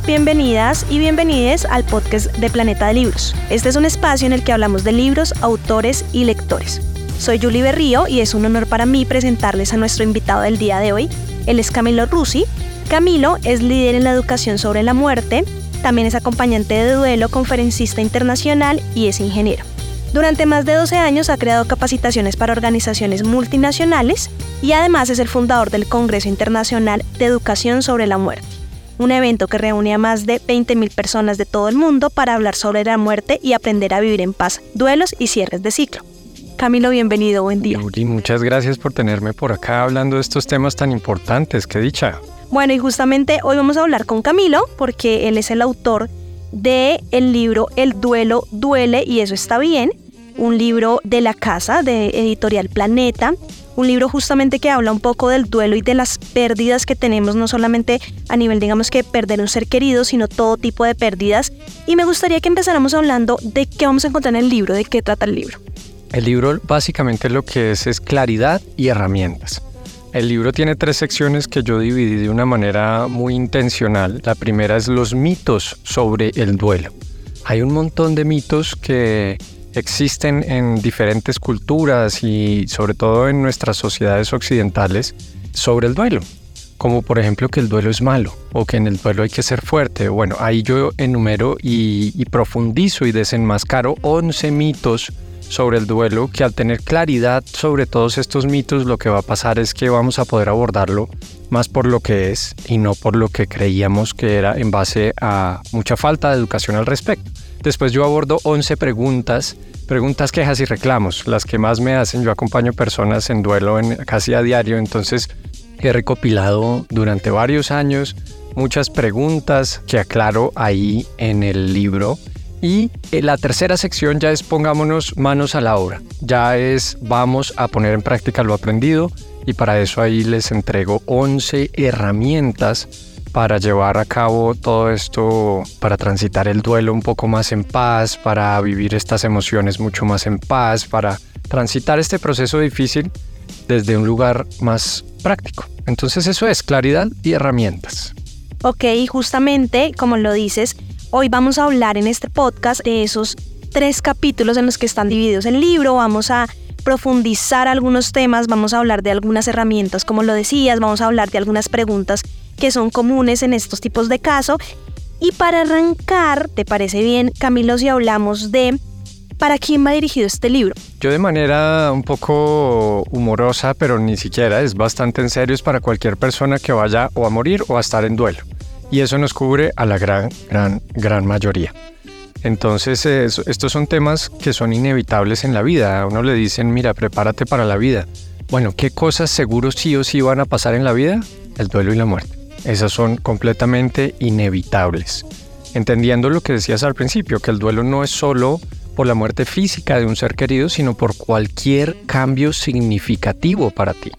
Bienvenidas y bienvenides al podcast de Planeta de Libros. Este es un espacio en el que hablamos de libros, autores y lectores. Soy Julie Berrío y es un honor para mí presentarles a nuestro invitado del día de hoy. Él es Camilo Rusi. Camilo es líder en la educación sobre la muerte, también es acompañante de duelo, conferencista internacional y es ingeniero. Durante más de 12 años ha creado capacitaciones para organizaciones multinacionales y además es el fundador del Congreso Internacional de Educación sobre la Muerte, un evento que reúne a más de 20.000 personas de todo el mundo para hablar sobre la muerte y aprender a vivir en paz, duelos y cierres de ciclo. Camilo, bienvenido, buen día. muchas gracias por tenerme por acá hablando de estos temas tan importantes, qué dicha. Bueno, y justamente hoy vamos a hablar con Camilo porque él es el autor de el libro El duelo duele y eso está bien, un libro de la casa de Editorial Planeta, un libro justamente que habla un poco del duelo y de las pérdidas que tenemos, no solamente a nivel, digamos que perder un ser querido, sino todo tipo de pérdidas. Y me gustaría que empezáramos hablando de qué vamos a encontrar en el libro, de qué trata el libro. El libro básicamente lo que es es claridad y herramientas. El libro tiene tres secciones que yo dividí de una manera muy intencional. La primera es los mitos sobre el duelo. Hay un montón de mitos que existen en diferentes culturas y sobre todo en nuestras sociedades occidentales sobre el duelo. Como por ejemplo que el duelo es malo o que en el duelo hay que ser fuerte. Bueno, ahí yo enumero y, y profundizo y desenmascaro 11 mitos sobre el duelo que al tener claridad sobre todos estos mitos lo que va a pasar es que vamos a poder abordarlo más por lo que es y no por lo que creíamos que era en base a mucha falta de educación al respecto. Después yo abordo 11 preguntas, preguntas, quejas y reclamos, las que más me hacen. Yo acompaño personas en duelo en, casi a diario, entonces he recopilado durante varios años muchas preguntas que aclaro ahí en el libro y eh, la tercera sección ya es pongámonos manos a la obra. Ya es vamos a poner en práctica lo aprendido y para eso ahí les entrego 11 herramientas para llevar a cabo todo esto, para transitar el duelo un poco más en paz, para vivir estas emociones mucho más en paz, para transitar este proceso difícil desde un lugar más práctico. Entonces eso es claridad y herramientas. Ok, justamente como lo dices, Hoy vamos a hablar en este podcast de esos tres capítulos en los que están divididos el libro. Vamos a profundizar algunos temas, vamos a hablar de algunas herramientas, como lo decías, vamos a hablar de algunas preguntas que son comunes en estos tipos de casos. Y para arrancar, ¿te parece bien, Camilo, si hablamos de para quién va dirigido este libro? Yo de manera un poco humorosa, pero ni siquiera es bastante en serio, es para cualquier persona que vaya o a morir o a estar en duelo y eso nos cubre a la gran, gran, gran mayoría. Entonces, estos son temas que son inevitables en la vida. A uno le dicen, mira, prepárate para la vida. Bueno, ¿qué cosas seguros sí o sí van a pasar en la vida? El duelo y la muerte. Esas son completamente inevitables. Entendiendo lo que decías al principio, que el duelo no es solo por la muerte física de un ser querido, sino por cualquier cambio significativo para ti.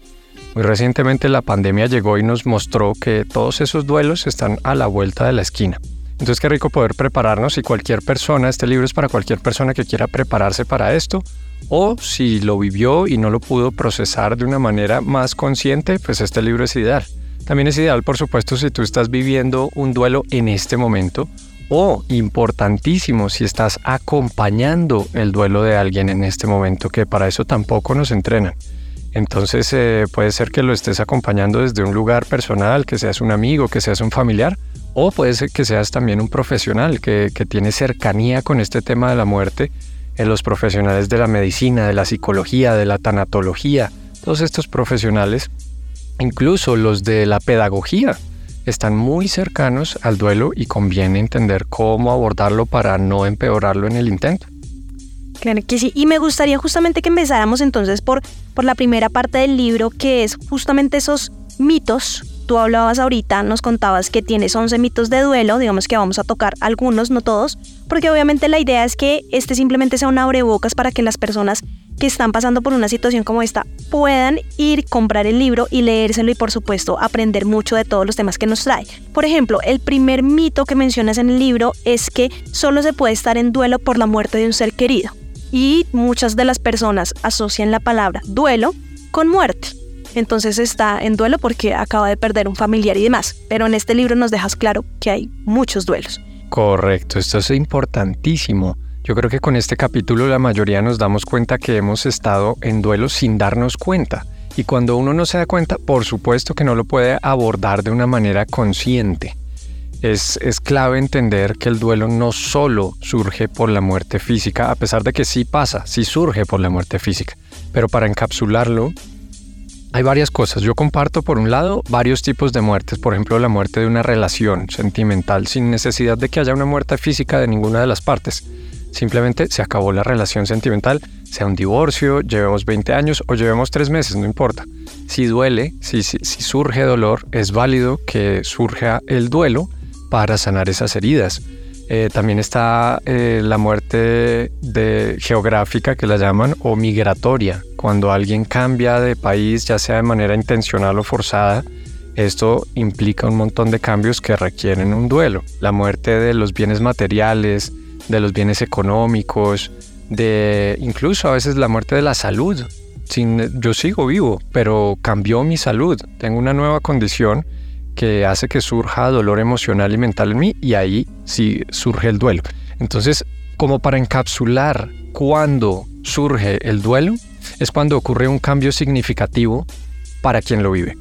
Muy recientemente la pandemia llegó y nos mostró que todos esos duelos están a la vuelta de la esquina. Entonces qué rico poder prepararnos y cualquier persona, este libro es para cualquier persona que quiera prepararse para esto o si lo vivió y no lo pudo procesar de una manera más consciente, pues este libro es ideal. También es ideal, por supuesto, si tú estás viviendo un duelo en este momento o importantísimo si estás acompañando el duelo de alguien en este momento, que para eso tampoco nos entrenan. Entonces eh, puede ser que lo estés acompañando desde un lugar personal, que seas un amigo, que seas un familiar, o puede ser que seas también un profesional que, tiene cercanía con este tema de la muerte, en los profesionales de la medicina, de la psicología, de la tanatología, todos estos profesionales, incluso los de la pedagogía, están muy cercanos al duelo y conviene entender cómo abordarlo para no empeorarlo en el intento. Claro que sí. Y me gustaría justamente que empezáramos entonces por, por la primera parte del libro, que es justamente esos mitos. Tú hablabas ahorita, nos contabas que tienes 11 mitos de duelo, digamos que vamos a tocar algunos, no todos, porque obviamente la idea es que este simplemente sea un abrebocas para que las personas que están pasando por una situación como esta puedan ir, comprar el libro y leérselo y por supuesto aprender mucho de todos los temas que nos trae. Por ejemplo, el primer mito que mencionas en el libro es que solo se puede estar en duelo por la muerte de un ser querido y muchas de las personas asocian la palabra duelo con muerte. entonces está en duelo porque acaba de perder un familiar y demás. Pero en este libro nos dejas claro que hay muchos duelos. Correcto, esto es importantísimo. Yo creo que con este capítulo la mayoría nos damos cuenta que hemos estado en duelo sin darnos cuenta. Y cuando uno no se da cuenta, por supuesto que no lo puede abordar de una manera consciente. Es, es, clave entender que el duelo no solo surge por la muerte física, a pesar de que sí pasa, sí surge por la muerte física. Pero para encapsularlo, hay varias cosas. Yo comparto, por un lado, varios tipos de muertes. Por ejemplo, la muerte de una relación sentimental sin necesidad de que haya una muerte física de ninguna de las partes. Simplemente se acabó la relación sentimental, sea un divorcio, llevemos 20 años o llevemos 3 meses, no importa. Si duele, si, surge dolor, es válido que surja el duelo para sanar esas heridas. Eh, también está eh, la muerte de geográfica que la llaman o migratoria, cuando alguien cambia de país, ya sea de manera intencional o forzada. Esto implica un montón de cambios que requieren un duelo. La muerte de los bienes materiales, de los bienes económicos, de incluso a veces la muerte de la salud. Sin, yo sigo vivo, pero cambió mi salud. Tengo una nueva condición que hace que surja dolor emocional y mental en mí y ahí sí surge el duelo. Entonces, como para encapsular cuando surge el duelo, es cuando ocurre un cambio significativo para quien lo vive.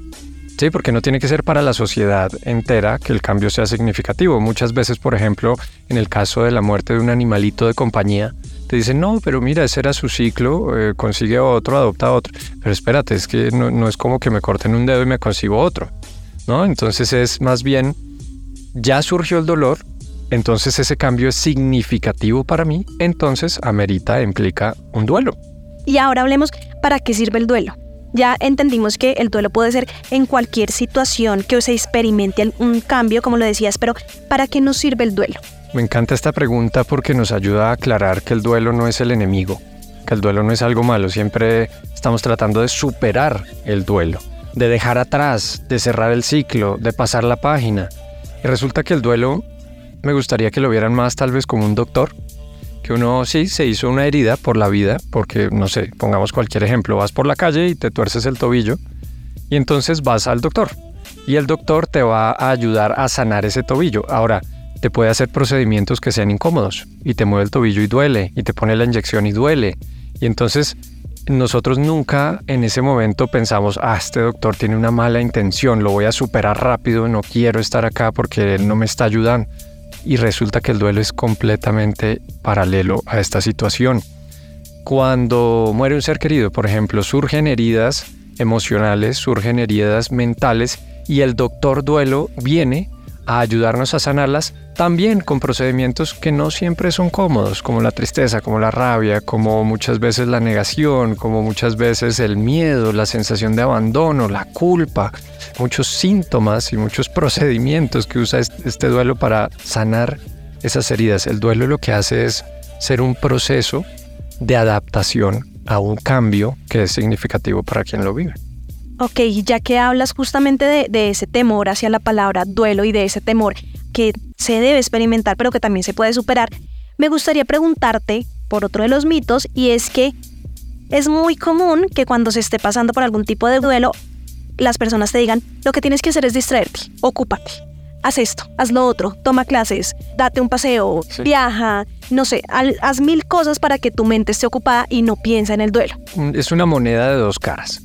Sí, porque no tiene que ser para la sociedad entera que el cambio sea significativo. Muchas veces, por ejemplo, en el caso de la muerte de un animalito de compañía, te dicen, no, pero mira, ese era su ciclo, eh, consigue otro, adopta otro. Pero espérate, es que no, no es como que me corten un dedo y me consigo otro. ¿no? Entonces es más bien, ya surgió el dolor, entonces ese cambio es significativo para mí, entonces amerita, implica un duelo. Y ahora hablemos para qué sirve el duelo. Ya entendimos que el duelo puede ser en cualquier situación que se experimente un cambio, como lo decías, pero ¿para qué nos sirve el duelo? Me encanta esta pregunta porque nos ayuda a aclarar que el duelo no es el enemigo, que el duelo no es algo malo, siempre estamos tratando de superar el duelo, de dejar atrás, de cerrar el ciclo, de pasar la página. Y resulta que el duelo me gustaría que lo vieran más tal vez como un doctor, que uno sí se hizo una herida por la vida, porque no sé, pongamos cualquier ejemplo, vas por la calle y te tuerces el tobillo y entonces vas al doctor y el doctor te va a ayudar a sanar ese tobillo. Ahora, te puede hacer procedimientos que sean incómodos y te mueve el tobillo y duele y te pone la inyección y duele. Y entonces nosotros nunca en ese momento pensamos, ah, este doctor tiene una mala intención, lo voy a superar rápido, no quiero estar acá porque él no me está ayudando y resulta que el duelo es completamente paralelo a esta situación. Cuando muere un ser querido, por ejemplo, surgen heridas emocionales, surgen heridas mentales y el doctor duelo viene a ayudarnos a sanarlas también con procedimientos que no siempre son cómodos, como la tristeza, como la rabia, como muchas veces la negación, como muchas veces el miedo, la sensación de abandono, la culpa, muchos síntomas y muchos procedimientos que usa este duelo para sanar esas heridas. El duelo lo que hace es ser un proceso de adaptación a un cambio que es significativo para quien lo vive. Ok, ya que hablas justamente de, ese temor hacia la palabra duelo y de ese temor que se debe experimentar pero que también se puede superar, me gustaría preguntarte por otro de los mitos y es que es muy común que cuando se esté pasando por algún tipo de duelo, las personas te digan, lo que tienes que hacer es distraerte, ocúpate, haz esto, haz lo otro, toma clases, date un paseo, viaja, no sé, haz mil cosas para que tu mente esté ocupada y no piensa en el duelo. Mm, es una moneda de dos caras.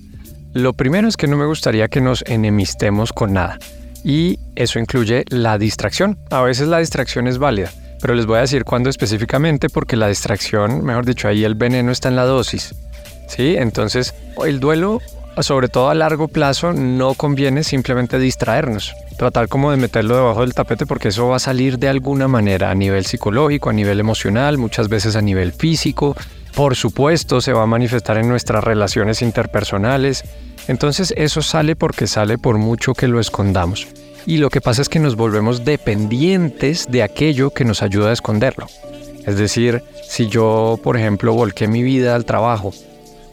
Lo primero es que no me gustaría que nos enemistemos con nada. Y eso incluye la distracción. A veces la distracción es válida, pero les voy a decir cuándo específicamente porque la distracción, mejor dicho, ahí el veneno está en la dosis. ¿Sí? Entonces, el duelo, sobre todo a largo plazo, no conviene simplemente distraernos. Tratar como de meterlo debajo del tapete porque eso va a salir de alguna manera a nivel psicológico, a nivel emocional, muchas veces a nivel físico. Por supuesto, se va a manifestar en nuestras relaciones interpersonales entonces eso sale porque sale por mucho que lo escondamos. Y lo que pasa es que nos volvemos dependientes de aquello que nos ayuda a esconderlo. Es decir, si yo, por ejemplo, volqué mi vida al trabajo,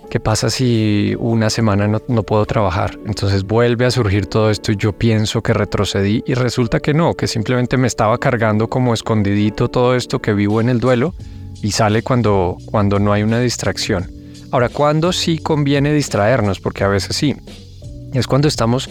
¿qué pasa si una semana no, no, puedo trabajar? Entonces vuelve a surgir todo esto y yo pienso que retrocedí y resulta que no, que simplemente me estaba cargando como escondidito todo esto que vivo en el duelo y sale cuando, cuando no hay una distracción. Ahora, ¿cuándo sí conviene distraernos? Porque a veces sí. Es cuando estamos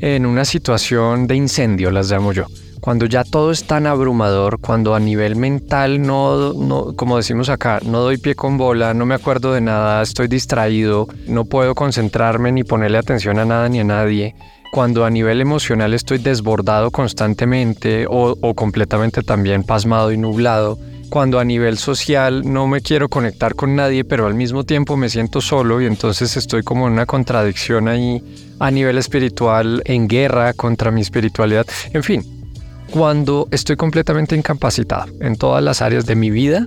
en una situación de incendio, las llamo yo. Cuando ya todo es tan abrumador, cuando a nivel mental no, no, como decimos acá, no doy pie con bola, no me acuerdo de nada, estoy distraído, no puedo concentrarme ni ponerle atención a nada ni a nadie, cuando a nivel emocional estoy desbordado constantemente o, o, completamente también pasmado y nublado, cuando a nivel social no me quiero conectar con nadie, pero al mismo tiempo me siento solo y entonces estoy como en una contradicción ahí a nivel espiritual, en guerra contra mi espiritualidad, en fin, cuando estoy completamente incapacitado en todas las áreas de mi vida,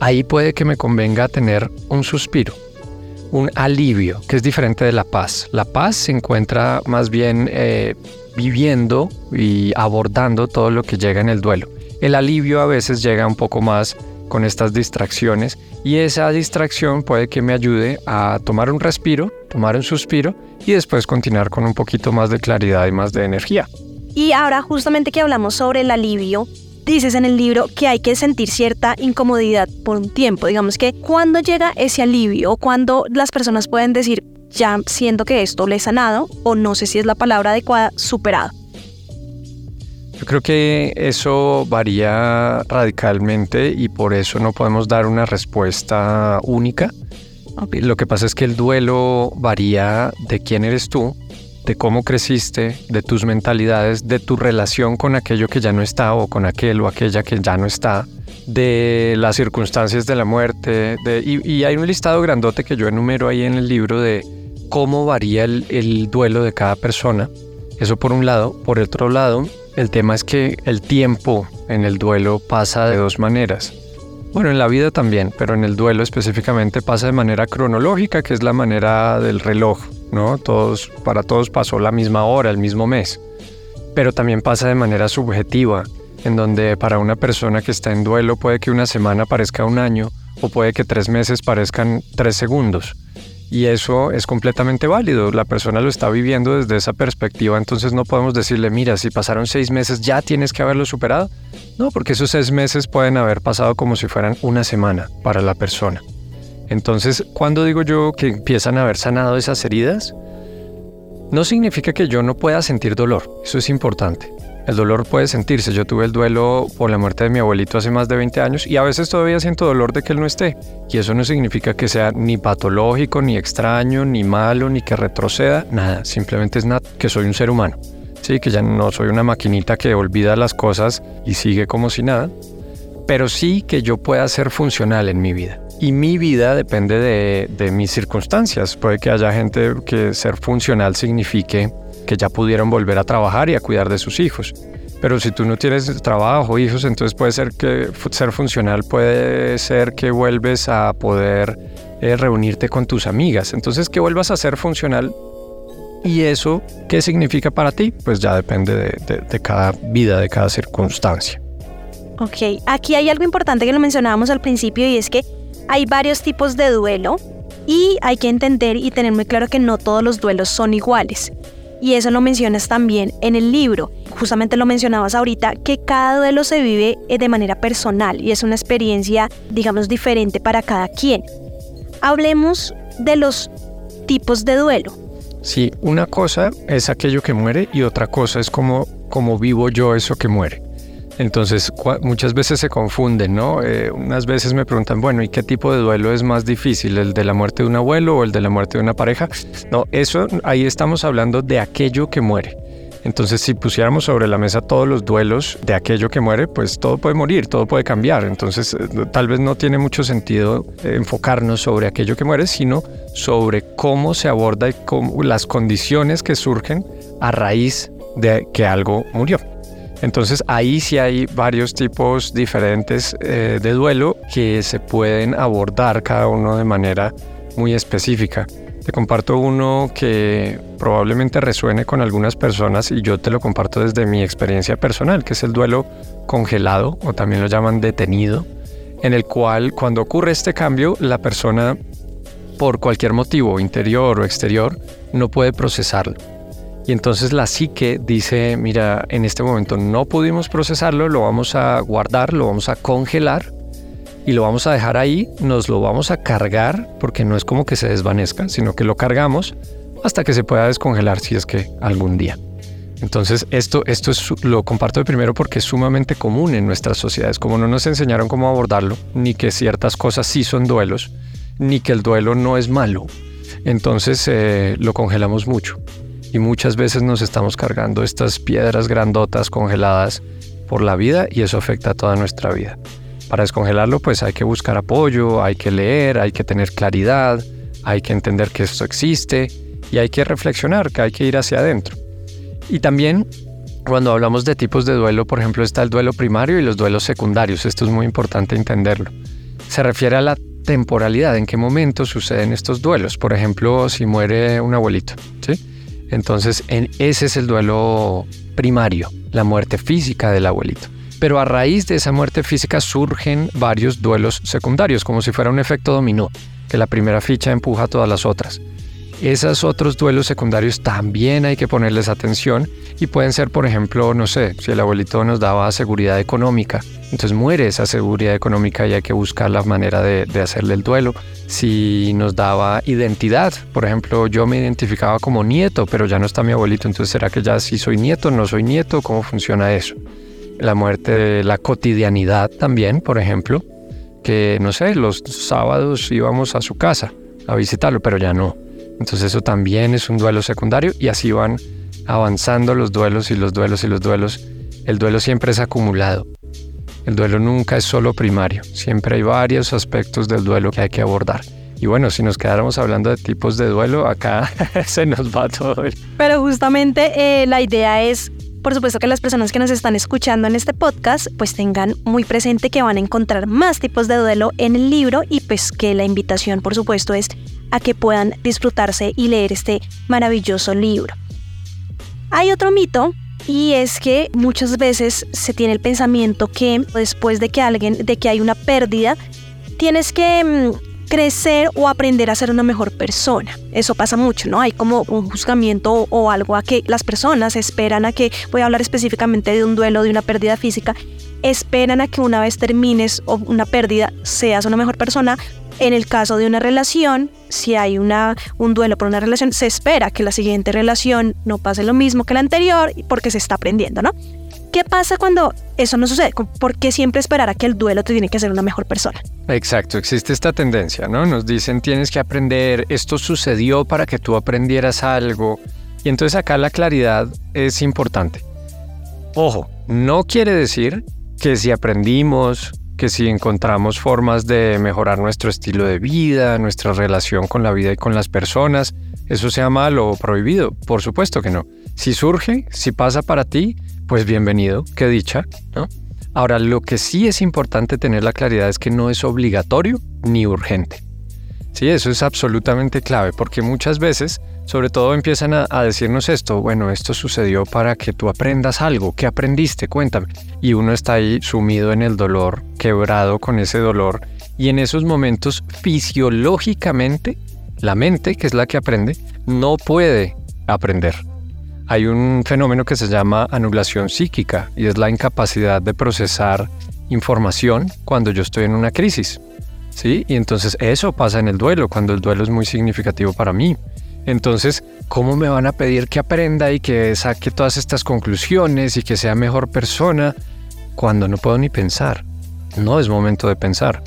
ahí puede que me convenga tener un suspiro, un alivio, que es diferente de la paz. La paz se encuentra más bien eh, viviendo y abordando todo lo que llega en el duelo. El alivio a veces llega un poco más con estas distracciones y esa distracción puede que me ayude a tomar un respiro, tomar un suspiro y después continuar con un poquito más de claridad y más de energía. Y ahora justamente que hablamos sobre el alivio, dices en el libro que hay que sentir cierta incomodidad por un tiempo. Digamos que cuando llega ese alivio, cuando las personas pueden decir, ya siento que esto le he sanado, o no sé si es la palabra adecuada, superado. Yo creo que eso varía radicalmente y por eso no podemos dar una respuesta única. Lo que pasa es que el duelo varía de quién eres tú, de cómo creciste, de tus mentalidades, de tu relación con aquello que ya no está o con aquel o aquella que ya no está, de las circunstancias de la muerte. y, hay un listado grandote que yo enumero ahí en el libro de cómo varía el duelo de cada persona. Eso por un lado. Por otro lado, el tema es que el tiempo en el duelo pasa de dos maneras. Bueno, en la vida también, pero en el duelo específicamente pasa de manera cronológica, que es la manera del reloj, ¿no? Todos, para todos pasó la misma hora, el mismo mes. Pero también pasa de manera subjetiva, en donde para una persona que está en duelo puede que una semana parezca un año o puede que tres meses parezcan tres segundos. Y eso es completamente válido, la persona lo está viviendo desde esa perspectiva, entonces no podemos decirle, mira, si pasaron seis meses ya tienes que haberlo superado. No, porque esos seis meses pueden haber pasado como si fueran una semana para la persona. Entonces, cuando digo yo que empiezan a haber sanado esas heridas, no significa que yo no pueda sentir dolor, eso es importante. El dolor puede sentirse. Yo tuve el duelo por la muerte de mi abuelito hace más de 20 años y a veces todavía siento dolor de que él no esté. Y eso no significa que sea ni patológico, ni extraño, ni malo, ni que retroceda. Nada, simplemente es nada, que soy un ser humano. Sí, que ya no soy una maquinita que olvida las cosas y sigue como si nada. Pero sí que yo pueda ser funcional en mi vida. Y mi vida depende de, de mis circunstancias. Puede que haya gente que ser funcional signifique que ya pudieron volver a trabajar y a cuidar de sus hijos. Pero si tú no tienes trabajo, hijos, entonces puede ser que ser funcional puede ser que vuelves a poder eh, reunirte con tus amigas. Entonces que vuelvas a ser funcional. ¿Y eso qué significa para ti? Pues ya depende de, de cada vida, de cada circunstancia. Ok, aquí hay algo importante que lo mencionábamos al principio y es que hay varios tipos de duelo y hay que entender y tener muy claro que no todos los duelos son iguales. Y eso lo mencionas también en el libro. Justamente lo mencionabas ahorita, que cada duelo se vive eh, de manera personal y es una experiencia, digamos, diferente para cada quien. Hablemos de los tipos de duelo. Sí, una cosa es aquello que muere y otra cosa es cómo, cómo vivo yo eso que muere. Entonces, muchas veces se confunden, ¿no? Eh, unas veces me preguntan, bueno, ¿y qué tipo de duelo es más difícil? ¿El de la muerte de un abuelo o el de la muerte de una pareja? No, eso, ahí estamos hablando de aquello que muere. Entonces, si pusiéramos sobre la mesa todos los duelos de aquello que muere, pues todo puede morir, todo puede cambiar. Entonces, eh, tal vez no tiene mucho sentido eh, enfocarnos sobre aquello que muere, sino sobre cómo se aborda y las condiciones que surgen a raíz de que algo murió. Entonces ahí sí hay varios tipos diferentes eh, de duelo que se pueden abordar cada uno de manera muy específica. Te comparto uno que probablemente resuene con algunas personas y yo te lo comparto desde mi experiencia personal, que es el duelo congelado o también lo llaman detenido, en el cual cuando ocurre este cambio la persona por cualquier motivo, interior o exterior, no puede procesarlo y entonces la psique dice, mira, en este momento no pudimos procesarlo, lo vamos a guardar, lo vamos a congelar y lo vamos a dejar ahí, nos lo vamos a cargar, porque no es como que se desvanezca, sino que lo cargamos hasta que se pueda descongelar si es que algún día. Entonces, esto, esto es, lo comparto de primero porque es sumamente común en nuestras sociedades. Como no nos enseñaron cómo abordarlo, ni que ciertas cosas sí son duelos, ni que el duelo no es malo. Entonces, eh, lo congelamos mucho. Y muchas veces nos estamos cargando estas piedras grandotas congeladas por la vida y eso afecta a toda nuestra vida. Para descongelarlo, pues hay que buscar apoyo, hay que leer, hay que tener claridad, hay que entender que esto existe y hay que reflexionar, que hay que ir hacia adentro. Y también cuando hablamos de tipos de duelo, por ejemplo, está el duelo primario y los duelos secundarios. Esto es muy importante entenderlo. Se refiere a la temporalidad, en qué momento suceden estos duelos. Por ejemplo, si muere un abuelito, ¿sí? Entonces, en, ese es el duelo primario, la muerte física del abuelito. Pero a raíz de esa muerte física surgen varios duelos secundarios, como si fuera un efecto dominó, que la primera ficha empuja a todas las otras. Esos otros duelos secundarios también hay que ponerles atención y pueden ser, por ejemplo, no sé, si el abuelito nos daba seguridad económica, entonces muere esa seguridad económica y hay que buscar la manera de, hacerle el duelo. Si nos daba identidad, por ejemplo, yo me identificaba como nieto, pero ya no está mi abuelito, entonces ¿será que ya sí soy nieto, no soy nieto? ¿Cómo funciona eso? La muerte de la cotidianidad también, por ejemplo, que no sé, los sábados íbamos a su casa a visitarlo, pero ya no entonces eso también es un duelo secundario y así van avanzando los duelos y los duelos y los duelos. El duelo siempre es acumulado. El duelo nunca es solo primario. Siempre hay varios aspectos del duelo que hay que abordar. Y bueno, si nos quedáramos hablando de tipos de duelo, acá se nos va todo. Pero justamente eh, la idea es por supuesto que las personas que nos están escuchando en este podcast pues tengan muy presente que van a encontrar más tipos de duelo en el libro y pues que la invitación por supuesto es a que puedan disfrutarse y leer este maravilloso libro. Hay otro mito y es que muchas veces se tiene el pensamiento que después de que alguien, de que hay una pérdida, tienes que mm, crecer o aprender a ser una mejor persona. Eso pasa mucho, ¿no? Hay como un juzgamiento o, algo a que las personas esperan a que, voy a hablar específicamente de un duelo, de una pérdida física, esperan a que una vez termines una pérdida seas una mejor persona en el caso de una relación, si hay una, un duelo por una relación, se espera que la siguiente relación no pase lo mismo que la anterior porque se está aprendiendo, ¿no? ¿Qué pasa cuando eso no sucede? ¿Por qué siempre esperar a que el duelo te tiene que hacer una mejor persona? Exacto, existe esta tendencia, ¿no? Nos dicen tienes que aprender, esto sucedió para que tú aprendieras algo. Y entonces acá la claridad es importante. Ojo, no quiere decir que si aprendimos que si encontramos formas de mejorar nuestro estilo de vida, nuestra relación con la vida y con las personas, eso sea malo o prohibido. Por supuesto que no. Si surge, si pasa para ti, pues bienvenido, qué dicha, ¿no? Ahora, lo que sí es importante tener la claridad es que no es obligatorio ni urgente. Sí, eso es absolutamente clave, porque muchas veces sobre todo empiezan a, decirnos esto, bueno, esto sucedió para que tú aprendas algo, ¿qué aprendiste? Cuéntame. Y uno está ahí sumido en el dolor, quebrado con ese dolor, y en esos momentos fisiológicamente, la mente, que es la que aprende, no puede aprender. Hay un fenómeno que se llama anulación psíquica y es la incapacidad de procesar información cuando yo estoy en una crisis. ¿Sí? Y entonces eso pasa en el duelo, cuando el duelo es muy significativo para mí. Entonces, ¿cómo me van a pedir que aprenda y que saque todas estas conclusiones y que sea mejor persona cuando no puedo ni pensar? No es momento de pensar.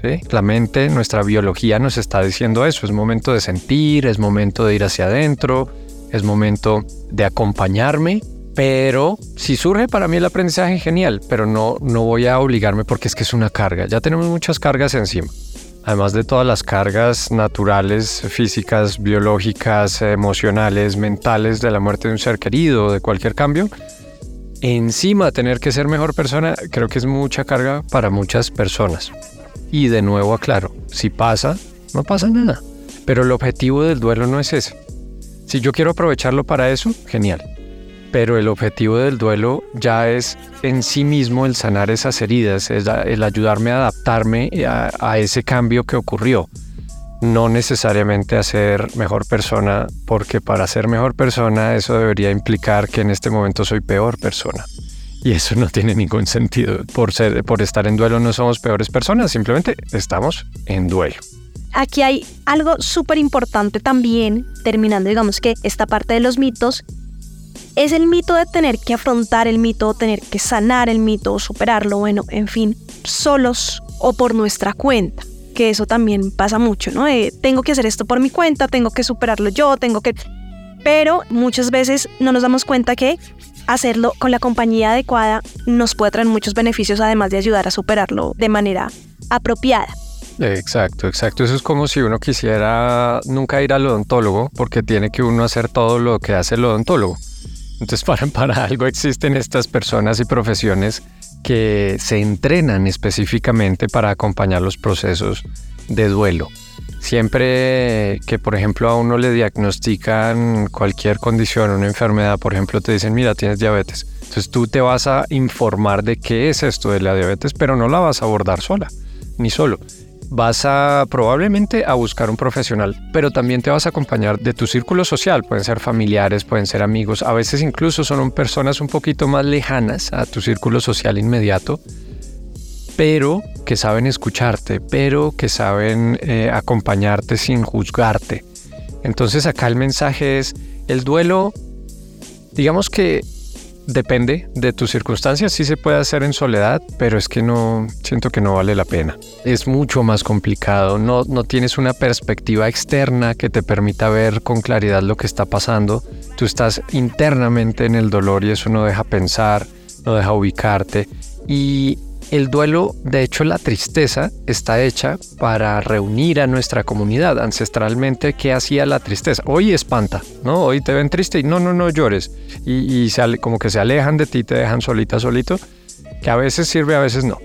¿sí? La mente, nuestra biología nos está diciendo eso. Es momento de sentir, es momento de ir hacia adentro, es momento de acompañarme. Pero si surge para mí el aprendizaje, genial, pero no, no voy a obligarme porque es que es una carga. Ya tenemos muchas cargas encima además de todas las cargas naturales, físicas, biológicas, emocionales, mentales de la muerte de un ser querido, de cualquier cambio, encima tener que ser mejor persona, creo que es mucha carga para muchas personas. Y de nuevo aclaro, si pasa, no pasa nada. Pero el objetivo del duelo no es ese. Si yo quiero aprovecharlo para eso, genial pero el objetivo del duelo ya es en sí mismo el sanar esas heridas, el ayudarme a adaptarme a, ese cambio que ocurrió. No necesariamente a ser mejor persona, porque para ser mejor persona eso debería implicar que en este momento soy peor persona. Y eso no tiene ningún sentido. Por, ser, por estar en duelo no somos peores personas, simplemente estamos en duelo. aquí hay algo súper importante también, terminando digamos que esta parte de los mitos, es el mito de tener que afrontar el mito, tener que sanar el mito, superarlo, bueno, en fin, solos o por nuestra cuenta, que eso también pasa mucho, ¿no? tengo que hacer esto por mi cuenta, tengo que superarlo yo, tengo que... Pero muchas veces no nos damos cuenta que hacerlo con la compañía adecuada nos puede traer muchos beneficios, además de ayudar a superarlo de manera apropiada. Exacto, exacto. Eso es como si uno quisiera nunca ir al odontólogo porque tiene que uno hacer todo lo que hace el odontólogo. Entonces, para, para algo existen estas personas y profesiones que se entrenan específicamente para acompañar los procesos de duelo. Siempre que, por ejemplo, a uno le diagnostican cualquier condición, una enfermedad, por ejemplo, te dicen, mira, tienes diabetes. Entonces tú te vas a informar de qué es esto de la diabetes, pero no la vas a abordar sola, ni solo vas a probablemente a buscar un profesional, pero también te vas a acompañar de tu círculo social, pueden ser familiares, pueden ser amigos, a veces incluso son personas un poquito más lejanas a tu círculo social inmediato, pero que saben escucharte, pero que saben eh, acompañarte sin juzgarte. Entonces acá el mensaje es, el duelo, digamos que Depende de tus circunstancias, sí se puede hacer en soledad, pero es que no, siento que no vale la pena. Es mucho más complicado, no, no tienes una perspectiva externa que te permita ver con claridad lo que está pasando. Tú estás internamente en el dolor y eso no deja pensar, no deja ubicarte. Y el duelo, de hecho la tristeza, está hecha para reunir a nuestra comunidad. Ancestralmente, ¿qué hacía la tristeza? Hoy espanta, ¿no? Hoy te ven triste y no, no, no llores. Y, como que se alejan de ti, te dejan solita, solito, que a veces sirve, a veces no.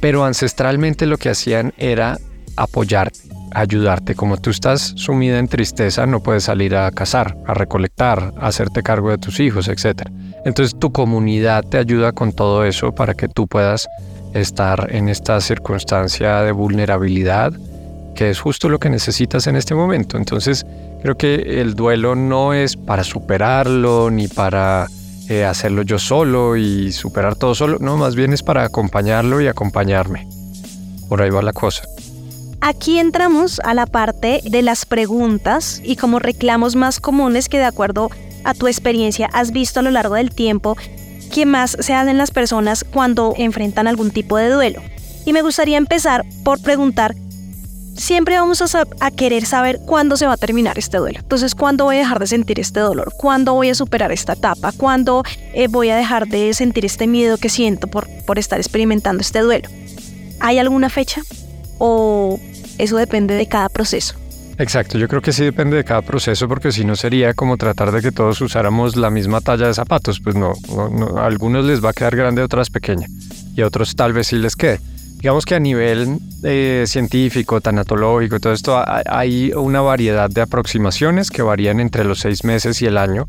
Pero ancestralmente lo que hacían era apoyarte, ayudarte. Como tú estás sumida en tristeza, no puedes salir a cazar, a recolectar, a hacerte cargo de tus hijos, etc. Entonces tu comunidad te ayuda con todo eso para que tú puedas estar en esta circunstancia de vulnerabilidad, que es justo lo que necesitas en este momento. Entonces, creo que el duelo no es para superarlo ni para eh, hacerlo yo solo y superar todo solo, no, más bien es para acompañarlo y acompañarme. Por ahí va la cosa. Aquí entramos a la parte de las preguntas y como reclamos más comunes que de acuerdo a tu experiencia has visto a lo largo del tiempo que más se hacen las personas cuando enfrentan algún tipo de duelo. Y me gustaría empezar por preguntar, siempre vamos a, querer saber cuándo se va a terminar este duelo. Entonces, ¿cuándo voy a dejar de sentir este dolor? ¿Cuándo voy a superar esta etapa? ¿Cuándo eh, voy a dejar de sentir este miedo que siento por, por estar experimentando este duelo? ¿Hay alguna fecha? ¿O eso depende de cada proceso? Exacto, yo creo que sí depende de cada proceso porque si no sería como tratar de que todos usáramos la misma talla de zapatos, pues no, a algunos les va a quedar grande, a otras pequeña y a otros tal vez sí les quede. Digamos que a nivel eh, científico, tanatológico, todo esto, hay una variedad de aproximaciones que varían entre los seis meses y el año.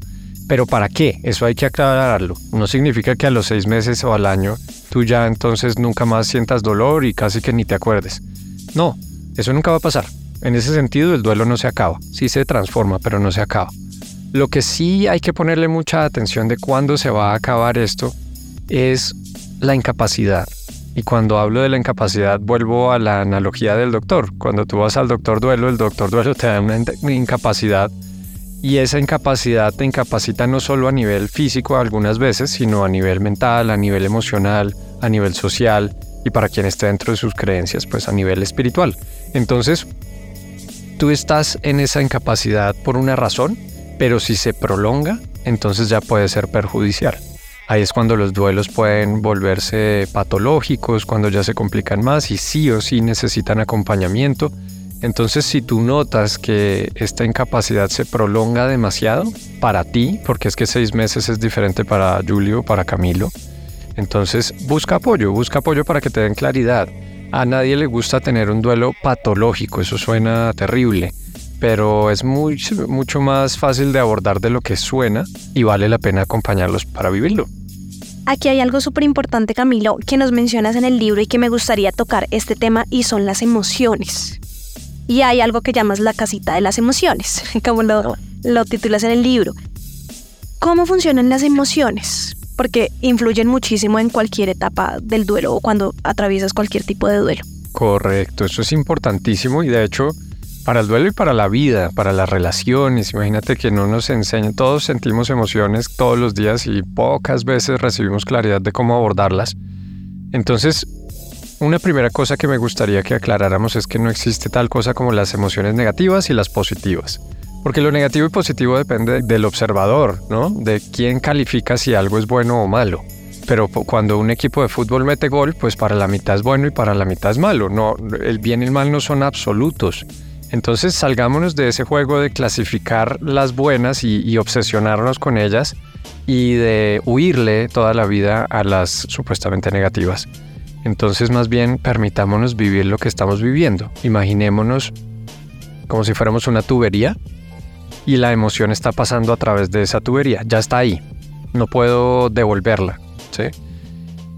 Pero ¿para qué? Eso hay que aclararlo. No significa que a los seis meses o al año tú ya entonces nunca más sientas dolor y casi que ni te acuerdes. No, eso nunca va a pasar. En ese sentido, el duelo no se acaba, sí se transforma, pero no se acaba. Lo que sí hay que ponerle mucha atención de cuándo se va a acabar esto es la incapacidad. Y cuando hablo de la incapacidad, vuelvo a la analogía del doctor. Cuando tú vas al doctor duelo, el doctor duelo te da una incapacidad y esa incapacidad te incapacita no solo a nivel físico algunas veces, sino a nivel mental, a nivel emocional, a nivel social y para quien esté dentro de sus creencias, pues a nivel espiritual. Entonces, tú estás en esa incapacidad por una razón, pero si se prolonga, entonces ya puede ser perjudicial. Ahí es cuando los duelos pueden volverse patológicos, cuando ya se complican más y sí o sí necesitan acompañamiento. Entonces si tú notas que esta incapacidad se prolonga demasiado para ti, porque es que seis meses es diferente para Julio, para Camilo, entonces busca apoyo, busca apoyo para que te den claridad. A nadie le gusta tener un duelo patológico, eso suena terrible, pero es mucho más fácil de abordar de lo que suena y vale la pena acompañarlos para vivirlo. Aquí hay algo súper importante, Camilo, que nos mencionas en el libro y que me gustaría tocar este tema y son las emociones. Y hay algo que llamas la casita de las emociones, como lo, lo titulas en el libro. ¿Cómo funcionan las emociones? Porque influyen muchísimo en cualquier etapa del duelo o cuando atraviesas cualquier tipo de duelo. Correcto, eso es importantísimo y de hecho para el duelo y para la vida, para las relaciones, imagínate que no nos enseñan, todos sentimos emociones todos los días y pocas veces recibimos claridad de cómo abordarlas. Entonces, una primera cosa que me gustaría que aclaráramos es que no existe tal cosa como las emociones negativas y las positivas. Porque lo negativo y positivo depende del observador, ¿no? De quién califica si algo es bueno o malo. Pero cuando un equipo de fútbol mete gol, pues para la mitad es bueno y para la mitad es malo. No, el bien y el mal no son absolutos. Entonces salgámonos de ese juego de clasificar las buenas y, y, obsesionarnos con ellas y de huirle toda la vida a las supuestamente negativas. Entonces más bien permitámonos vivir lo que estamos viviendo. Imaginémonos como si fuéramos una tubería y la emoción está pasando a través de esa tubería, ya está ahí, no puedo devolverla. ¿sí?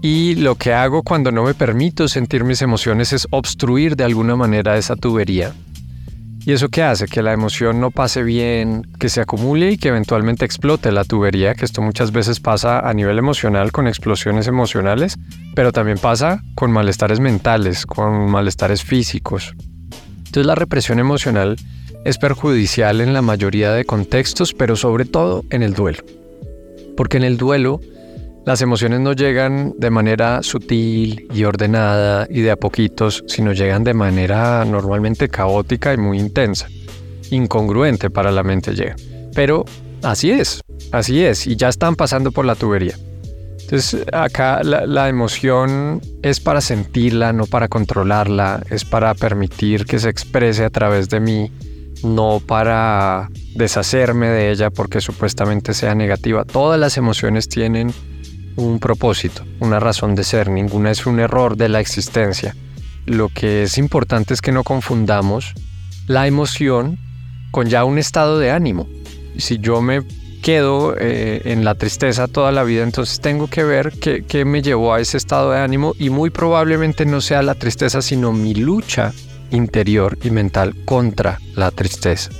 Y lo que hago cuando no me permito sentir mis emociones es obstruir de alguna manera esa tubería. ¿Y eso qué hace? Que la emoción no pase bien, que se acumule y que eventualmente explote la tubería, que esto muchas veces pasa a nivel emocional con explosiones emocionales, pero también pasa con malestares mentales, con malestares físicos. Entonces la represión emocional es perjudicial en la mayoría de contextos, pero sobre todo en el duelo. Porque en el duelo las emociones no llegan de manera sutil y ordenada y de a poquitos, sino llegan de manera normalmente caótica y muy intensa, incongruente para la mente llega. Pero así es, así es, y ya están pasando por la tubería. Entonces acá la, la, emoción es para sentirla, no para controlarla, es para permitir que se exprese a través de mí no para deshacerme de ella porque supuestamente sea negativa. Todas las emociones tienen un propósito, una razón de ser, ninguna es un error de la existencia. Lo que es importante es que no confundamos la emoción con ya un estado de ánimo. Si yo me quedo eh, en la tristeza toda la vida, entonces tengo que ver qué, qué me llevó a ese estado de ánimo y muy probablemente no sea la tristeza, sino mi lucha interior y mental contra la tristeza,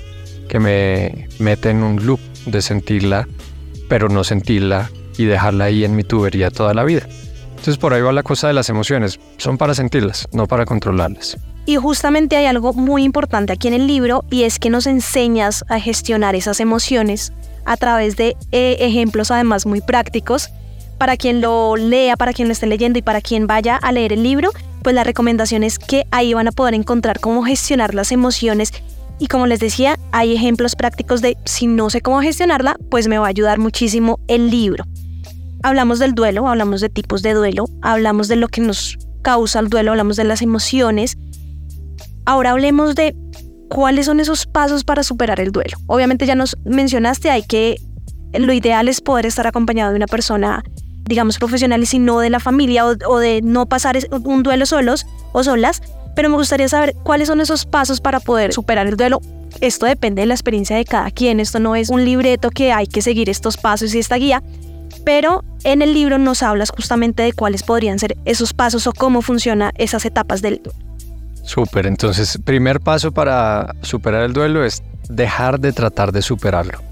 que me mete en un loop de sentirla, pero no sentirla y dejarla ahí en mi tubería toda la vida. Entonces por ahí va la cosa de las emociones, son para sentirlas, no para controlarlas. Y justamente hay algo muy importante aquí en el libro y es que nos enseñas a gestionar esas emociones a través de eh, ejemplos además muy prácticos. Para quien lo lea, para quien lo esté leyendo y para quien vaya a leer el libro, pues la recomendación es que ahí van a poder encontrar cómo gestionar las emociones y como les decía, hay ejemplos prácticos de si no sé cómo gestionarla, pues me va a ayudar muchísimo el libro. Hablamos del duelo, hablamos de tipos de duelo, hablamos de lo que nos causa el duelo, hablamos de las emociones. Ahora hablemos de cuáles son esos pasos para superar el duelo. Obviamente ya nos mencionaste, hay que lo ideal es poder estar acompañado de una persona digamos, profesionales, sino de la familia o, de no pasar un duelo solos o solas. Pero me gustaría saber cuáles son esos pasos para poder superar el duelo. Esto depende de la experiencia de cada quien. Esto no es un libreto que hay que seguir estos pasos y esta guía. Pero en el libro nos hablas justamente de cuáles podrían ser esos pasos o cómo funcionan esas etapas del duelo. Súper, entonces primer paso para superar el duelo es dejar de tratar de superarlo.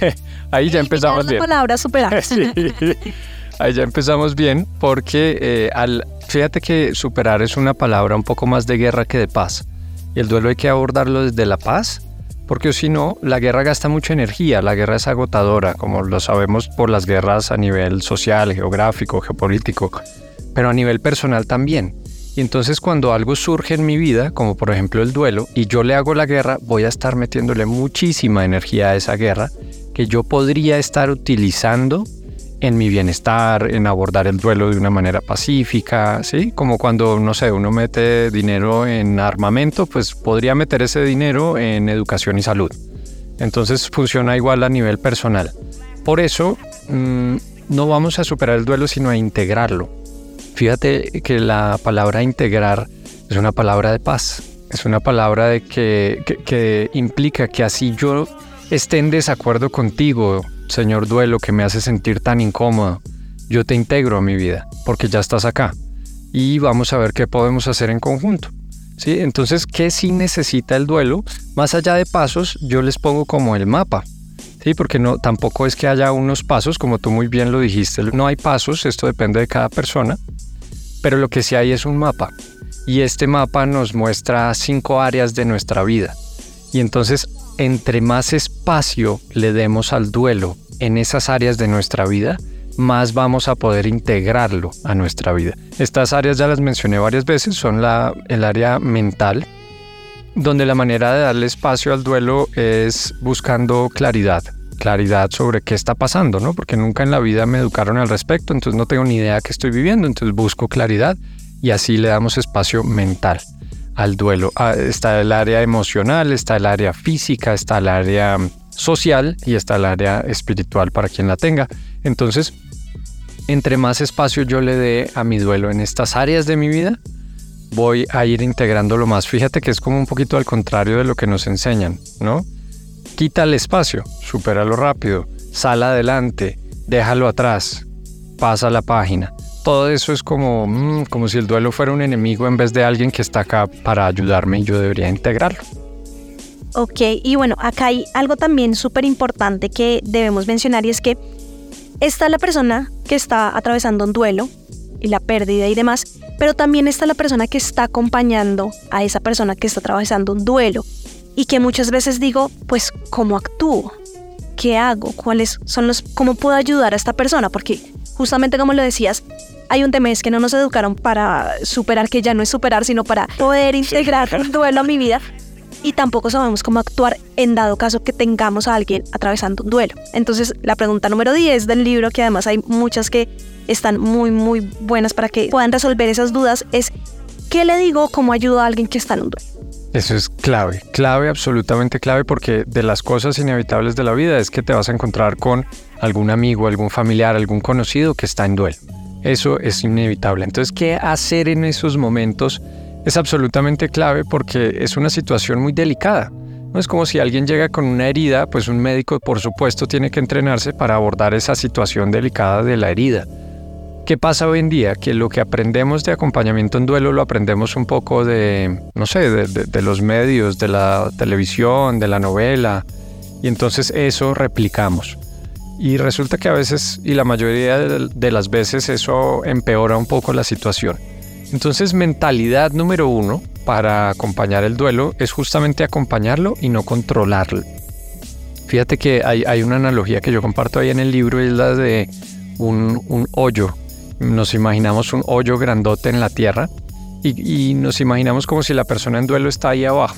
Ahí ya empezamos bien. La palabra superar. Ahí ya empezamos bien porque eh, al, fíjate que superar es una palabra un poco más de guerra que de paz. Y el duelo hay que abordarlo desde la paz porque si no, la guerra gasta mucha energía, la guerra es agotadora, como lo sabemos por las guerras a nivel social, geográfico, geopolítico, pero a nivel personal también. Y entonces cuando algo surge en mi vida, como por ejemplo el duelo, y yo le hago la guerra, voy a estar metiéndole muchísima energía a esa guerra que yo podría estar utilizando en mi bienestar, en abordar el duelo de una manera pacífica, ¿sí? Como cuando, no sé, uno mete dinero en armamento, pues podría meter ese dinero en educación y salud. Entonces funciona igual a nivel personal. Por eso mm, no vamos a superar el duelo, sino a integrarlo. Fíjate que la palabra integrar es una palabra de paz, es una palabra de que, que implica que así yo esté en desacuerdo contigo, señor duelo, que me hace sentir tan incómodo, yo te integro a mi vida, porque ya estás acá. Y vamos a ver qué podemos hacer en conjunto. ¿Sí? Entonces, ¿qué sí necesita el duelo? Más allá de pasos, yo les pongo como el mapa. ¿Sí? Porque no, tampoco es que haya unos pasos, como tú muy bien lo dijiste. No hay pasos, esto depende de cada persona. pero lo que sí hay es un mapa. Y este mapa nos muestra cinco áreas de nuestra vida. Y entonces, entre más espacio le demos al duelo en esas áreas de nuestra vida, más vamos a poder integrarlo a nuestra vida. Estas áreas ya las mencioné varias veces, son la, el área mental, donde la manera de darle espacio al duelo es buscando claridad, claridad sobre qué está pasando, ¿no? Porque nunca en la vida me educaron al respecto, entonces no tengo ni idea qué estoy viviendo, entonces busco claridad y así le damos espacio mental al duelo. Ah, está el área emocional, está el área física, está el área social y está el área espiritual para quien la tenga. Entonces, entre más espacio yo le dé a mi duelo en estas áreas de mi vida, voy a ir integrándolo más. Fíjate que es como un poquito al contrario de lo que nos enseñan, ¿no? Quita el espacio, supéralo rápido, sal adelante, déjalo atrás, pasa la página. Todo eso es como, mm, como si el duelo fuera un enemigo en vez de alguien que está acá para ayudarme y yo debería integrarlo. Ok, y bueno, acá hay algo también súper importante que debemos mencionar y es que está la persona que está atravesando un duelo y la pérdida y demás, pero también está la persona que está acompañando a esa persona que está atravesando un duelo y que muchas veces digo, pues, ¿cómo actúo? ¿Qué hago? ¿Cuáles son los, cómo puedo ayudar a esta persona? Porque justamente como lo decías, hay un tema es que no nos educaron para superar, que ya no es superar, sino para poder integrar un duelo a mi vida. Y tampoco sabemos cómo actuar en dado caso que tengamos a alguien atravesando un duelo. Entonces, la pregunta número 10 del libro, que además hay muchas que están muy, muy buenas para que puedan resolver esas dudas, es ¿qué le digo cómo ayudo a alguien que está en un duelo? Eso es clave, clave, absolutamente clave, porque de las cosas inevitables de la vida es que te vas a encontrar con algún amigo, algún familiar, algún conocido que está en duelo. Eso es inevitable. Entonces, ¿qué hacer en esos momentos? Es absolutamente clave porque es una situación muy delicada. No es como si alguien llega con una herida, pues un médico por supuesto tiene que entrenarse para abordar esa situación delicada de la herida. ¿Qué pasa hoy en día? Que lo que aprendemos de acompañamiento en duelo lo aprendemos un poco de, no sé, de, los medios, de la televisión, de la novela, y entonces eso replicamos. Y resulta que a veces, y la mayoría de las veces, eso empeora un poco la situación. Entonces, mentalidad número uno para acompañar el duelo es justamente acompañarlo y no controlarlo. Fíjate que hay, hay una analogía que yo comparto ahí en el libro, y es la de un, un hoyo nos imaginamos un hoyo grandote en la tierra y, nos imaginamos como si la persona en duelo está ahí abajo,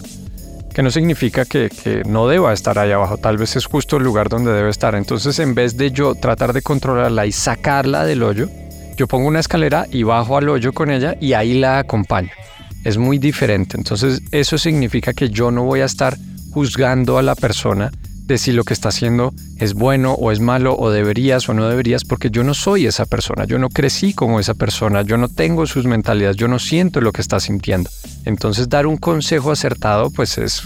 que no significa que, que, no deba estar ahí abajo, tal vez es justo el lugar donde debe estar. Entonces en vez de yo tratar de controlarla y sacarla del hoyo, yo pongo una escalera y bajo al hoyo con ella y ahí la acompaño. Es muy diferente. Entonces eso significa que yo no voy a estar juzgando a la persona de si lo que está haciendo es bueno o es malo o deberías o no deberías, porque yo no soy esa persona, yo no crecí como esa persona, yo no tengo sus mentalidades, yo no siento lo que está sintiendo. Entonces dar un consejo acertado pues es,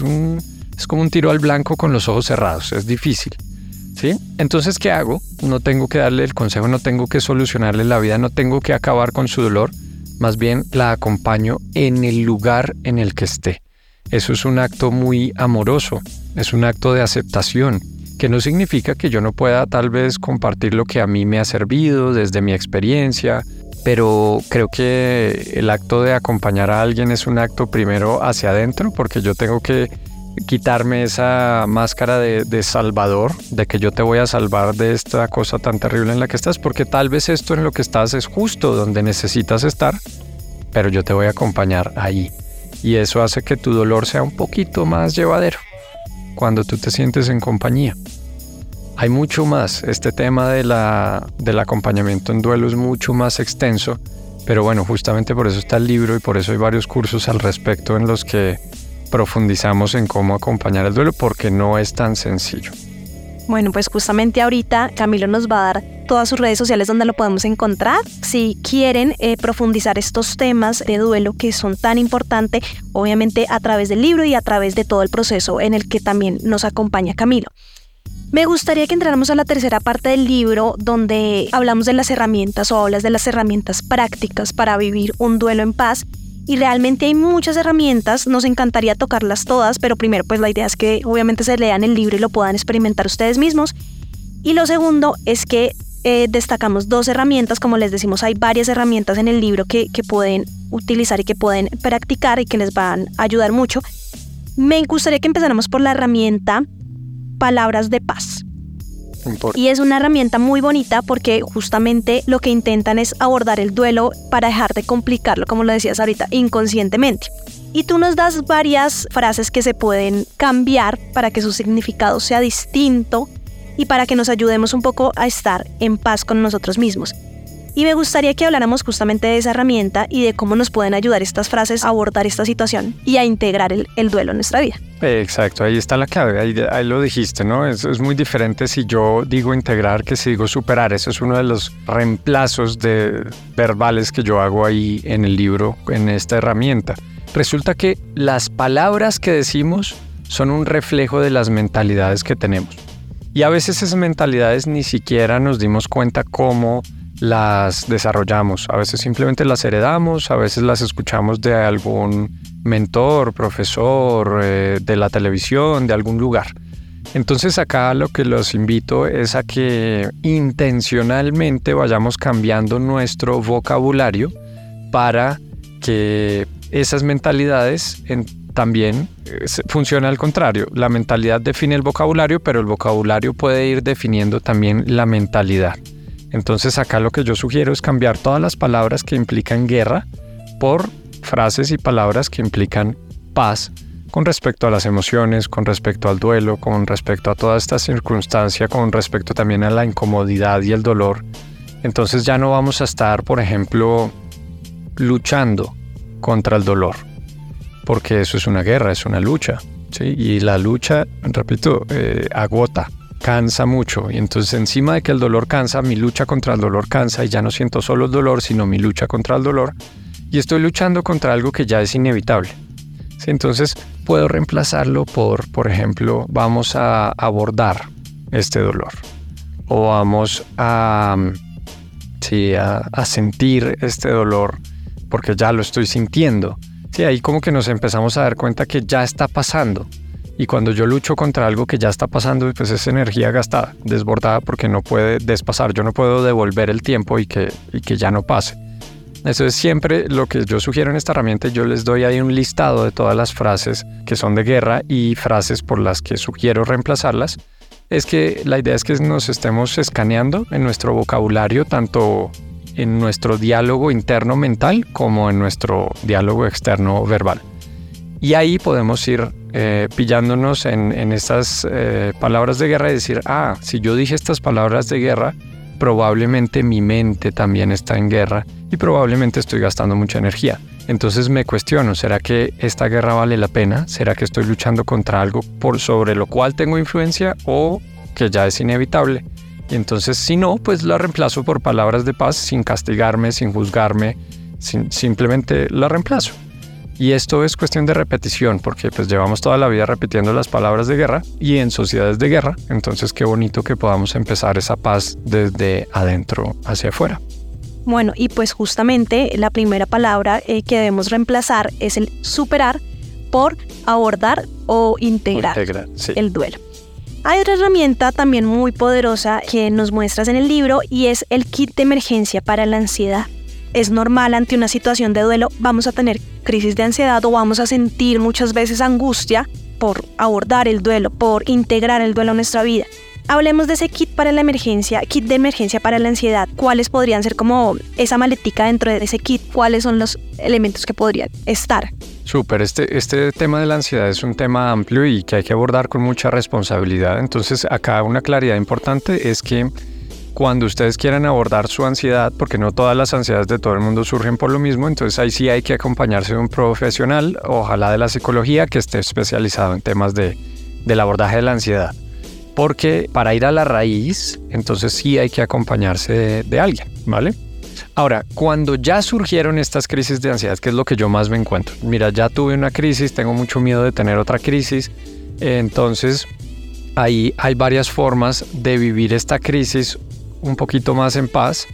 es como un tiro al blanco con los ojos cerrados, es difícil. ¿Sí? Entonces, ¿qué hago? No tengo que darle el consejo, no tengo que solucionarle la vida, no tengo que acabar con su dolor, más bien la acompaño en el lugar en el que esté. Eso es un acto muy amoroso, es un acto de aceptación, que no significa que yo no pueda tal vez compartir lo que a mí me ha servido desde mi experiencia, pero creo que el acto de acompañar a alguien es un acto primero hacia adentro, porque yo tengo que quitarme esa máscara de, salvador, de que yo te voy a salvar de esta cosa tan terrible en la que estás, porque tal vez esto en lo que estás es justo donde necesitas estar, pero yo te voy a acompañar ahí. Y eso hace que tu dolor sea un poquito más llevadero cuando tú te sientes en compañía. Hay mucho más, este tema de la, del acompañamiento en duelo es mucho más extenso, pero bueno, justamente por eso está el libro y por eso hay varios cursos al respecto en los que profundizamos en cómo acompañar el duelo porque no es tan sencillo. Bueno, pues justamente ahorita Camilo nos va a dar todas sus redes sociales donde lo podemos encontrar. Si quieren eh, profundizar estos temas de duelo que son tan importantes, obviamente a través del libro y a través de todo el proceso en el que también nos acompaña Camilo. Me gustaría que entráramos a la tercera parte del libro donde hablamos de las herramientas o hablas de las herramientas prácticas para vivir un duelo en paz y realmente hay muchas herramientas, nos encantaría tocarlas todas, pero primero pues la idea es que obviamente se lean el libro y lo puedan experimentar ustedes mismos. Y lo segundo es que eh, destacamos dos herramientas, como les decimos, hay varias herramientas en el libro que, que pueden utilizar y que pueden practicar y que les van a ayudar mucho. Me gustaría que empezáramos por la herramienta Palabras de Paz. Y es una herramienta muy bonita porque justamente lo que intentan es abordar el duelo para dejar de complicarlo, como lo decías ahorita, inconscientemente. Y tú nos das varias frases que se pueden cambiar para que su significado sea distinto y para que nos ayudemos un poco a estar en paz con nosotros mismos. Y me gustaría que habláramos justamente de esa herramienta y de cómo nos pueden ayudar estas frases a abordar esta situación y a integrar el, duelo en nuestra vida. Exacto, ahí está la clave, ahí, lo dijiste, ¿no? Es, es, muy diferente si yo digo integrar que si digo superar. Eso es uno de los reemplazos de verbales que yo hago ahí en el libro, en esta herramienta. Resulta que las palabras que decimos son un reflejo de las mentalidades que tenemos. Y a veces esas mentalidades ni siquiera nos dimos cuenta cómo las desarrollamos. A veces simplemente las heredamos, a veces las escuchamos de algún mentor, profesor, eh, de la televisión, de algún lugar. Entonces acá lo que los invito es a que intencionalmente vayamos cambiando nuestro vocabulario para que esas mentalidades también eh, funciona al contrario. La mentalidad define el vocabulario, pero el vocabulario puede ir definiendo también la mentalidad. Entonces acá lo que yo sugiero es cambiar todas las palabras que implican guerra por frases y palabras que implican paz con respecto a las emociones, con respecto al duelo, con respecto a toda esta circunstancia, con respecto también a la incomodidad y el dolor. Entonces ya no vamos a estar, por ejemplo, luchando contra el dolor porque eso es una guerra, es una lucha, ¿sí? Y la lucha, repito, eh, agota, cansa mucho. Y entonces encima de que el dolor cansa, mi lucha contra el dolor cansa y ya no siento solo el dolor, sino mi lucha contra el dolor. Y estoy luchando contra algo que ya es inevitable. ¿sí? Entonces puedo reemplazarlo por, por ejemplo, vamos a abordar este dolor. O vamos a, sí, a, sentir este dolor porque ya lo estoy sintiendo. Sí, ahí como que nos empezamos a dar cuenta que ya está pasando. Y cuando yo lucho contra algo que ya está pasando, pues es energía gastada, desbordada porque no puede despasar. Yo no puedo devolver el tiempo y que, y que ya no pase. Eso es siempre lo que yo sugiero en esta herramienta. Yo les doy ahí un listado de todas las frases que son de guerra y frases por las que sugiero reemplazarlas. Es que la idea es que nos estemos escaneando en nuestro vocabulario, tanto en nuestro diálogo interno mental como en nuestro diálogo externo verbal. Y ahí podemos ir eh, pillándonos en, estas eh, palabras de guerra y decir, ah, si yo dije estas palabras de guerra, probablemente mi mente también está en guerra y probablemente estoy gastando mucha energía. Entonces me cuestiono, ¿será que esta guerra vale la pena? ¿Será que estoy luchando contra algo por sobre lo cual tengo influencia o que ya es inevitable? Y entonces, si no, pues la reemplazo por palabras de paz sin castigarme, sin juzgarme, simplemente la reemplazo. Y esto es cuestión de repetición, porque pues llevamos toda la vida repitiendo las palabras de guerra y en sociedades de guerra, entonces qué bonito que podamos empezar esa paz desde adentro hacia afuera. Bueno, y pues justamente la primera palabra eh, que debemos reemplazar es el superar por abordar o integrar, el duelo. Hay otra herramienta también muy poderosa que nos muestras en el libro y es el kit de emergencia para la ansiedad. Es normal ante una situación de duelo, vamos a tener crisis de ansiedad o vamos a sentir muchas veces angustia por abordar el duelo, por integrar el duelo a nuestra vida. Hablemos de ese kit para la emergencia, kit de emergencia para la ansiedad. ¿Cuáles podrían ser como esa maletica dentro de ese kit? ¿Cuáles son los elementos que podrían estar? Súper, este, este tema de la ansiedad es un tema amplio y que hay que abordar con mucha responsabilidad. Entonces, acá una claridad importante es que cuando ustedes quieran abordar su ansiedad, porque no todas las ansiedades de todo el mundo surgen por lo mismo, entonces ahí sí hay que acompañarse de un profesional, ojalá de la psicología, que esté especializado en temas de, del abordaje de la ansiedad. Porque para ir a la raíz, entonces sí hay que acompañarse de, de alguien, ¿vale? Ahora, cuando ya surgieron estas crisis de ansiedad, que es lo que yo más me encuentro, mira, ya tuve una crisis, tengo mucho miedo de tener otra crisis, entonces ahí hay varias formas de vivir esta crisis un poquito más en paz,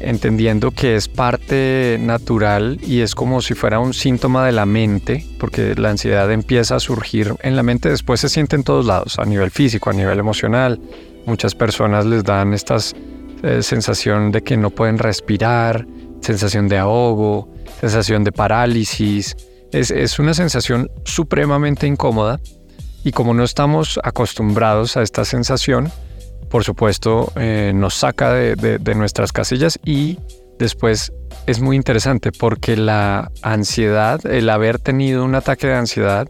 entendiendo que es parte natural y es como si fuera un síntoma de la mente, porque la ansiedad empieza a surgir en la mente, después se siente en todos lados, a nivel físico, a nivel emocional. Muchas personas les dan estas eh, sensación de que no pueden respirar, sensación de ahogo, sensación de parálisis. Es, es una sensación supremamente incómoda y como no estamos acostumbrados a esta sensación, por supuesto, eh, nos saca de, nuestras casillas y después es muy interesante porque la ansiedad, el haber tenido un ataque de ansiedad,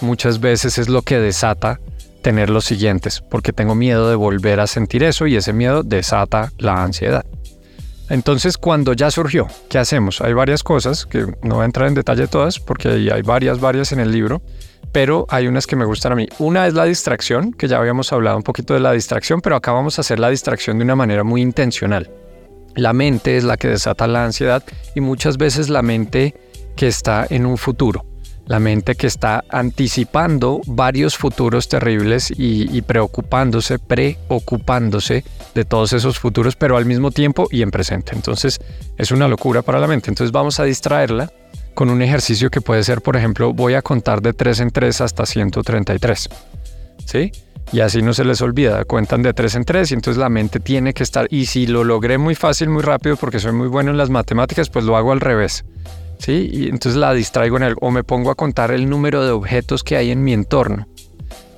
muchas veces es lo que desata tener los siguientes, porque tengo miedo de volver a sentir eso y ese miedo desata la ansiedad. Entonces, cuando ya surgió, ¿qué hacemos? Hay varias cosas que no voy a entrar en detalle todas porque hay varias, varias en el libro, pero hay unas que me gustan a mí. Una es la distracción, que ya habíamos hablado un poquito de la distracción, pero acá vamos a hacer la distracción de una manera muy intencional. La mente es la que desata la ansiedad y muchas veces la mente que está en un futuro, la mente que está anticipando varios futuros terribles y, y, preocupándose, preocupándose de todos esos futuros, pero al mismo tiempo y en presente. Entonces es una locura para la mente. Entonces vamos a distraerla con un ejercicio que puede ser, por ejemplo, voy a contar de 3 en 3 hasta 133. ¿Sí? Y así no se les olvida, cuentan de 3 en 3 y entonces la mente tiene que estar, y si lo logré muy fácil, muy rápido, porque soy muy bueno en las matemáticas, pues lo hago al revés. ¿Sí? Y entonces la distraigo en el, o me pongo a contar el número de objetos que hay en mi entorno.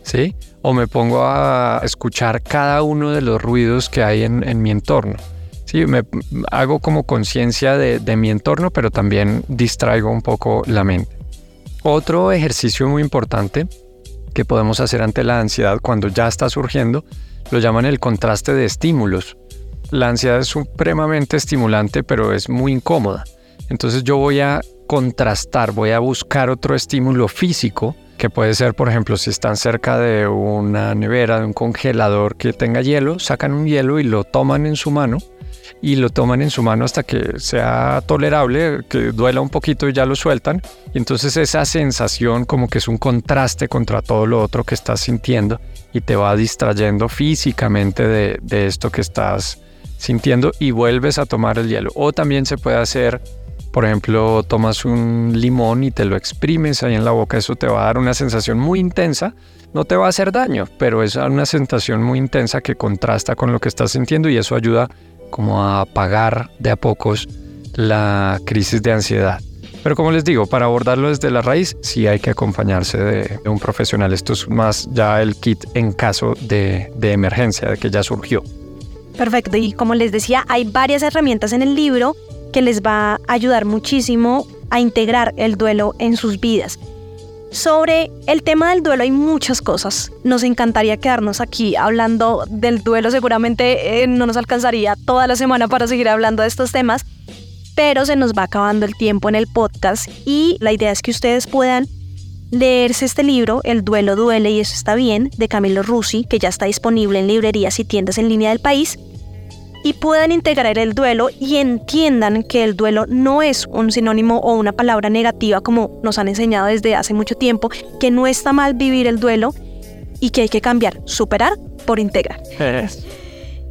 ¿Sí? O me pongo a escuchar cada uno de los ruidos que hay en mi entorno. Sí, me hago como conciencia de, mi entorno, pero también distraigo un poco la mente. Otro ejercicio muy importante que podemos hacer ante la ansiedad cuando ya está surgiendo lo llaman el contraste de estímulos. La ansiedad es supremamente estimulante, pero es muy incómoda. Entonces yo voy a contrastar, voy a buscar otro estímulo físico, que puede ser, por ejemplo, si están cerca de una nevera, de un congelador que tenga hielo, sacan un hielo y lo toman en su mano y lo toman en su mano hasta que sea tolerable, que duela un poquito y ya lo sueltan. Y entonces esa sensación como que es un contraste contra todo lo otro que estás sintiendo y te va distrayendo físicamente de, de esto que estás sintiendo y vuelves a tomar el hielo. O también se puede hacer, por ejemplo, tomas un limón y te lo exprimes ahí en la boca, eso te va a dar una sensación muy intensa. No te va a hacer daño, pero es una sensación muy intensa que contrasta con lo que estás sintiendo y eso ayuda como a apagar de a pocos la crisis de ansiedad. Pero como les digo, para abordarlo desde la raíz sí hay que acompañarse de, un profesional. Esto es más ya el kit en caso de, de emergencia, de que ya surgió. Perfecto, y como les decía, hay varias herramientas en el libro que les va a ayudar muchísimo a integrar el duelo en sus vidas. Sobre el tema del duelo hay muchas cosas. Nos encantaría quedarnos aquí hablando del duelo. Seguramente eh, no nos alcanzaría toda la semana para seguir hablando de estos temas, pero se nos va acabando el tiempo en el podcast y la idea es que ustedes puedan leerse este libro, El duelo duele y eso está bien, de Camilo Rusi, que ya está disponible en librerías y tiendas en línea del país y puedan integrar el duelo y entiendan que el duelo no es un sinónimo o una palabra negativa como nos han enseñado desde hace mucho tiempo, que no está mal vivir el duelo y que hay que cambiar, superar por integrar.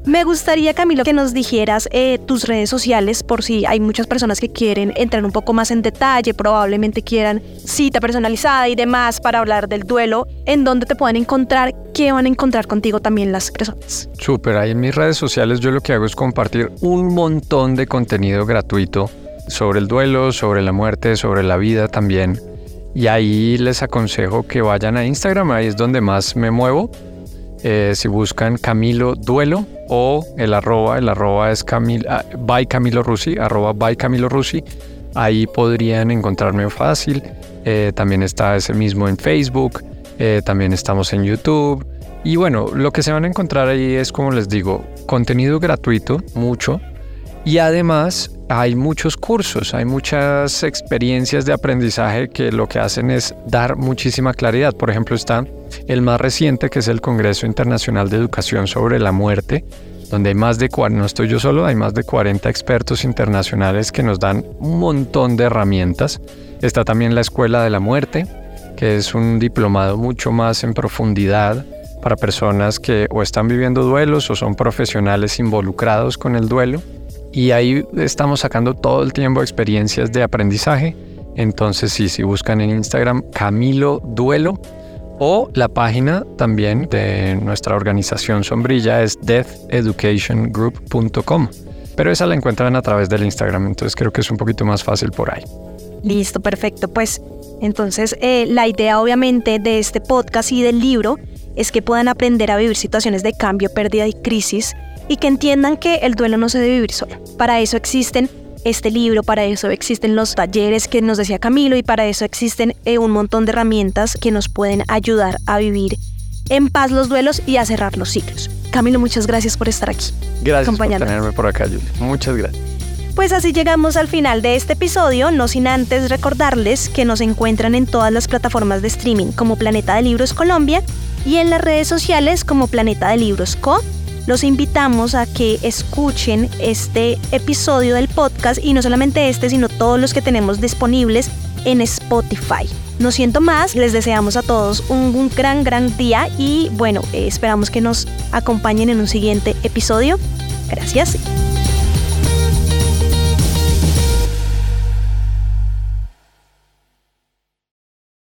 Me gustaría, Camilo, que nos dijeras eh, tus redes sociales por si hay muchas personas que quieren entrar un poco más en detalle, probablemente quieran cita personalizada y demás para hablar del duelo, en dónde te pueden encontrar, qué van a encontrar contigo también las personas. Súper, ahí en mis redes sociales yo lo que hago es compartir un montón de contenido gratuito sobre el duelo, sobre la muerte, sobre la vida también. Y ahí les aconsejo que vayan a Instagram, ahí es donde más me muevo. Eh, si buscan Camilo Duelo, o el arroba, el arroba es ah, by Camilo Rusi, arroba by Camilo Rusi. Ahí podrían encontrarme fácil. Eh, también está ese mismo en Facebook, eh, también estamos en YouTube. Y bueno, lo que se van a encontrar ahí es, como les digo, contenido gratuito, mucho. Y además hay muchos cursos, hay muchas experiencias de aprendizaje que lo que hacen es dar muchísima claridad. Por ejemplo, está el más reciente, que es el Congreso Internacional de Educación sobre la Muerte, donde hay más de, no estoy yo solo, hay más de 40 expertos internacionales que nos dan un montón de herramientas. Está también la Escuela de la Muerte, que es un diplomado mucho más en profundidad para personas que o están viviendo duelos o son profesionales involucrados con el duelo. Y ahí estamos sacando todo el tiempo experiencias de aprendizaje. Entonces, sí, si buscan en Instagram Camilo Duelo, O la página también de nuestra organización sombrilla es deatheducationgroup.com. Pero esa la encuentran a través del Instagram, entonces creo que es un poquito más fácil por ahí. Listo, perfecto. Pues entonces eh, la idea obviamente de este podcast y del libro es que puedan aprender a vivir situaciones de cambio, pérdida y crisis y que entiendan que el duelo no se debe vivir solo. Para eso existen este libro, para eso existen los talleres que nos decía Camilo y para eso existen eh, un montón de herramientas que nos pueden ayudar a vivir en paz los duelos y a cerrar los ciclos. Camilo, muchas gracias por estar aquí. Gracias por tenerme por acá, Julia. Muchas gracias. Pues así llegamos al final de este episodio, no sin antes recordarles que nos encuentran en todas las plataformas de streaming como Planeta de Libros Colombia y en las redes sociales como Planeta de Libros Co. Los invitamos a que escuchen este episodio del podcast y no solamente este, sino todos los que tenemos disponibles en Spotify. No siento más, les deseamos a todos un, gran, gran día y bueno, eh, esperamos que nos acompañen en un siguiente episodio. Gracias.